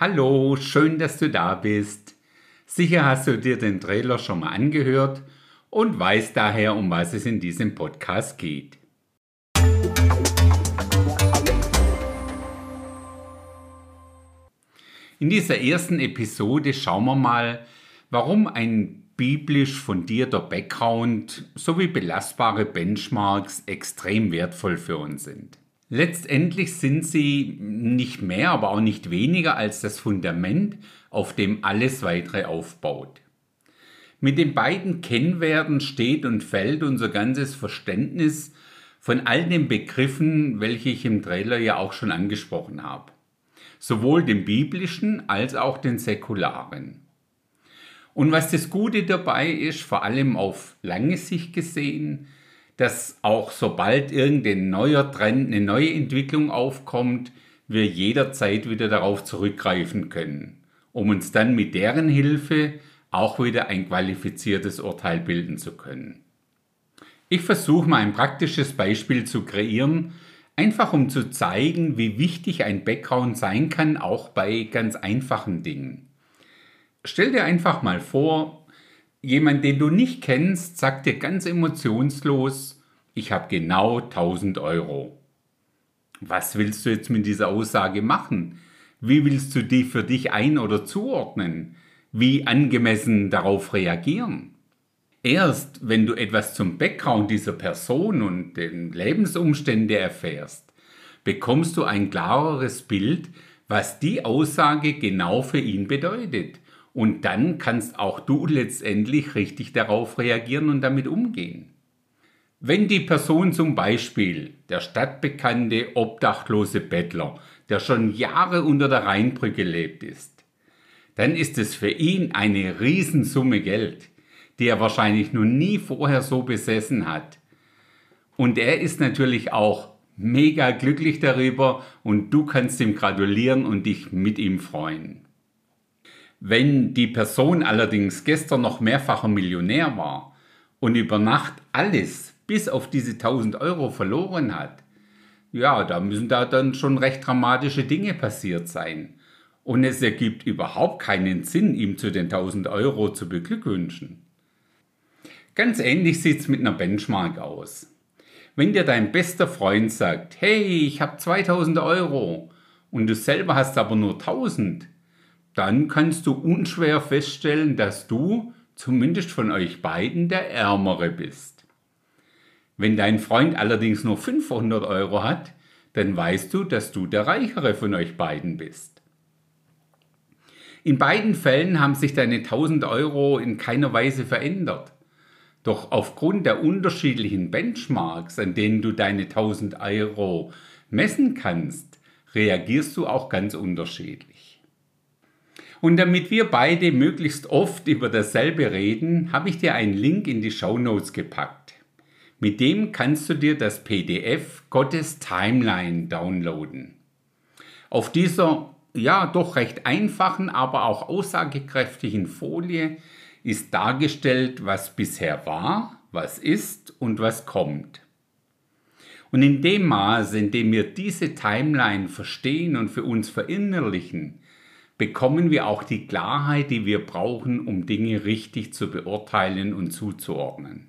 Hallo, schön, dass du da bist. Sicher hast du dir den Trailer schon mal angehört und weißt daher, um was es in diesem Podcast geht. In dieser ersten Episode schauen wir mal, warum ein biblisch fundierter Background sowie belastbare Benchmarks extrem wertvoll für uns sind. Letztendlich sind sie nicht mehr, aber auch nicht weniger als das Fundament, auf dem alles weitere aufbaut. Mit den beiden Kennwerten steht und fällt unser ganzes Verständnis von all den Begriffen, welche ich im Trailer ja auch schon angesprochen habe. Sowohl den biblischen als auch den säkularen. Und was das Gute dabei ist, vor allem auf lange Sicht gesehen, dass auch sobald irgendein neuer Trend, eine neue Entwicklung aufkommt, wir jederzeit wieder darauf zurückgreifen können, um uns dann mit deren Hilfe auch wieder ein qualifiziertes Urteil bilden zu können. Ich versuche mal ein praktisches Beispiel zu kreieren, einfach um zu zeigen, wie wichtig ein Background sein kann, auch bei ganz einfachen Dingen. Stell dir einfach mal vor, Jemand, den du nicht kennst, sagt dir ganz emotionslos, ich habe genau 1000 Euro. Was willst du jetzt mit dieser Aussage machen? Wie willst du die für dich ein- oder zuordnen? Wie angemessen darauf reagieren? Erst wenn du etwas zum Background dieser Person und den Lebensumständen erfährst, bekommst du ein klareres Bild, was die Aussage genau für ihn bedeutet und dann kannst auch du letztendlich richtig darauf reagieren und damit umgehen. Wenn die Person zum Beispiel der stadtbekannte obdachlose Bettler, der schon Jahre unter der Rheinbrücke lebt ist, dann ist es für ihn eine Riesensumme Geld, die er wahrscheinlich noch nie vorher so besessen hat. Und er ist natürlich auch mega glücklich darüber und du kannst ihm gratulieren und dich mit ihm freuen. Wenn die Person allerdings gestern noch mehrfacher Millionär war und über Nacht alles bis auf diese 1000 Euro verloren hat, ja, da müssen da dann schon recht dramatische Dinge passiert sein. Und es ergibt überhaupt keinen Sinn, ihm zu den 1000 Euro zu beglückwünschen. Ganz ähnlich sieht's mit einer Benchmark aus. Wenn dir dein bester Freund sagt, hey, ich habe 2000 Euro und du selber hast aber nur 1000, dann kannst du unschwer feststellen, dass du, zumindest von euch beiden, der Ärmere bist. Wenn dein Freund allerdings nur 500 Euro hat, dann weißt du, dass du der Reichere von euch beiden bist. In beiden Fällen haben sich deine 1000 Euro in keiner Weise verändert. Doch aufgrund der unterschiedlichen Benchmarks, an denen du deine 1000 Euro messen kannst, reagierst du auch ganz unterschiedlich. Und damit wir beide möglichst oft über dasselbe reden, habe ich dir einen Link in die Show Notes gepackt. Mit dem kannst du dir das PDF Gottes Timeline downloaden. Auf dieser ja doch recht einfachen, aber auch aussagekräftigen Folie ist dargestellt, was bisher war, was ist und was kommt. Und in dem Maße, in dem wir diese Timeline verstehen und für uns verinnerlichen, bekommen wir auch die Klarheit, die wir brauchen, um Dinge richtig zu beurteilen und zuzuordnen.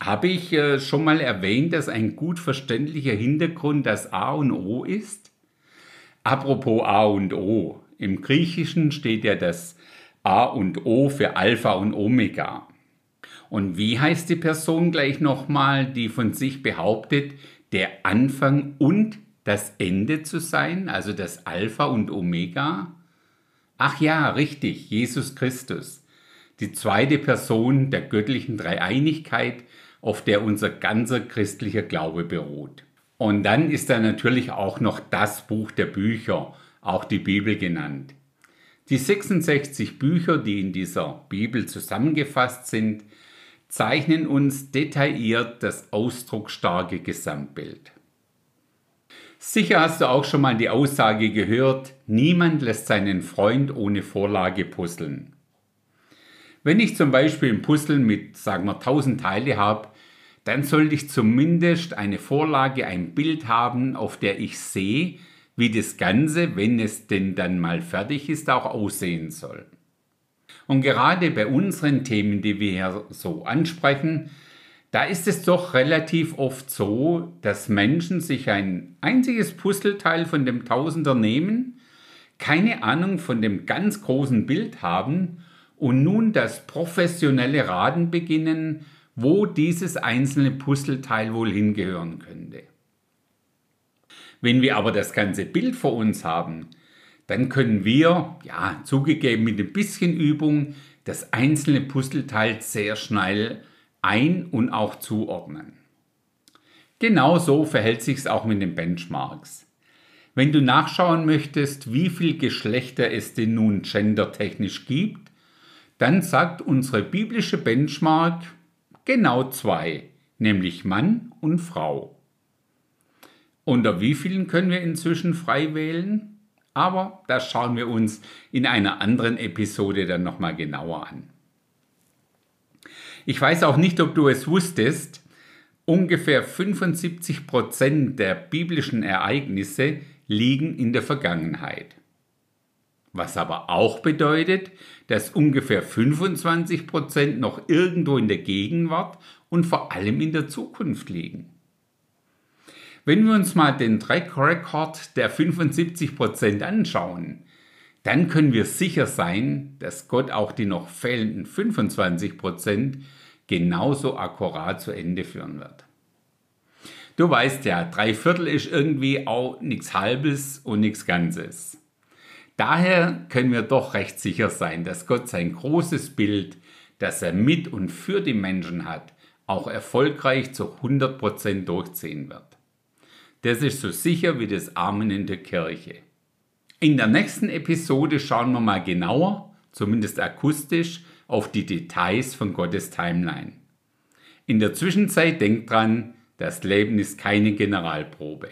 Habe ich äh, schon mal erwähnt, dass ein gut verständlicher Hintergrund das A und O ist? Apropos A und O. Im Griechischen steht ja das A und O für Alpha und Omega. Und wie heißt die Person gleich nochmal, die von sich behauptet, der Anfang und das Ende zu sein, also das Alpha und Omega? Ach ja, richtig, Jesus Christus, die zweite Person der göttlichen Dreieinigkeit, auf der unser ganzer christlicher Glaube beruht. Und dann ist da natürlich auch noch das Buch der Bücher, auch die Bibel genannt. Die 66 Bücher, die in dieser Bibel zusammengefasst sind, zeichnen uns detailliert das ausdrucksstarke Gesamtbild. Sicher hast du auch schon mal die Aussage gehört, niemand lässt seinen Freund ohne Vorlage puzzeln. Wenn ich zum Beispiel ein Puzzle mit, sagen wir, 1000 Teile habe, dann sollte ich zumindest eine Vorlage, ein Bild haben, auf der ich sehe, wie das Ganze, wenn es denn dann mal fertig ist, auch aussehen soll. Und gerade bei unseren Themen, die wir hier so ansprechen, da ist es doch relativ oft so, dass Menschen sich ein einziges Puzzleteil von dem Tausender nehmen, keine Ahnung von dem ganz großen Bild haben und nun das professionelle Raten beginnen, wo dieses einzelne Puzzleteil wohl hingehören könnte. Wenn wir aber das ganze Bild vor uns haben, dann können wir, ja, zugegeben mit ein bisschen Übung, das einzelne Puzzleteil sehr schnell ein- und auch zuordnen. Genau so verhält sich es auch mit den Benchmarks. Wenn du nachschauen möchtest, wie viel Geschlechter es denn nun gendertechnisch gibt, dann sagt unsere biblische Benchmark genau zwei, nämlich Mann und Frau. Unter wie vielen können wir inzwischen frei wählen? Aber das schauen wir uns in einer anderen Episode dann nochmal genauer an. Ich weiß auch nicht, ob du es wusstest, ungefähr 75 Prozent der biblischen Ereignisse liegen in der Vergangenheit. Was aber auch bedeutet, dass ungefähr 25 Prozent noch irgendwo in der Gegenwart und vor allem in der Zukunft liegen. Wenn wir uns mal den Track Record der 75 Prozent anschauen, dann können wir sicher sein, dass Gott auch die noch fehlenden 25 Prozent genauso akkurat zu Ende führen wird. Du weißt ja, drei Viertel ist irgendwie auch nichts Halbes und nichts Ganzes. Daher können wir doch recht sicher sein, dass Gott sein großes Bild, das er mit und für die Menschen hat, auch erfolgreich zu 100% durchziehen wird. Das ist so sicher wie das Amen in der Kirche. In der nächsten Episode schauen wir mal genauer, zumindest akustisch, auf die Details von Gottes Timeline. In der Zwischenzeit denkt dran, das Leben ist keine Generalprobe.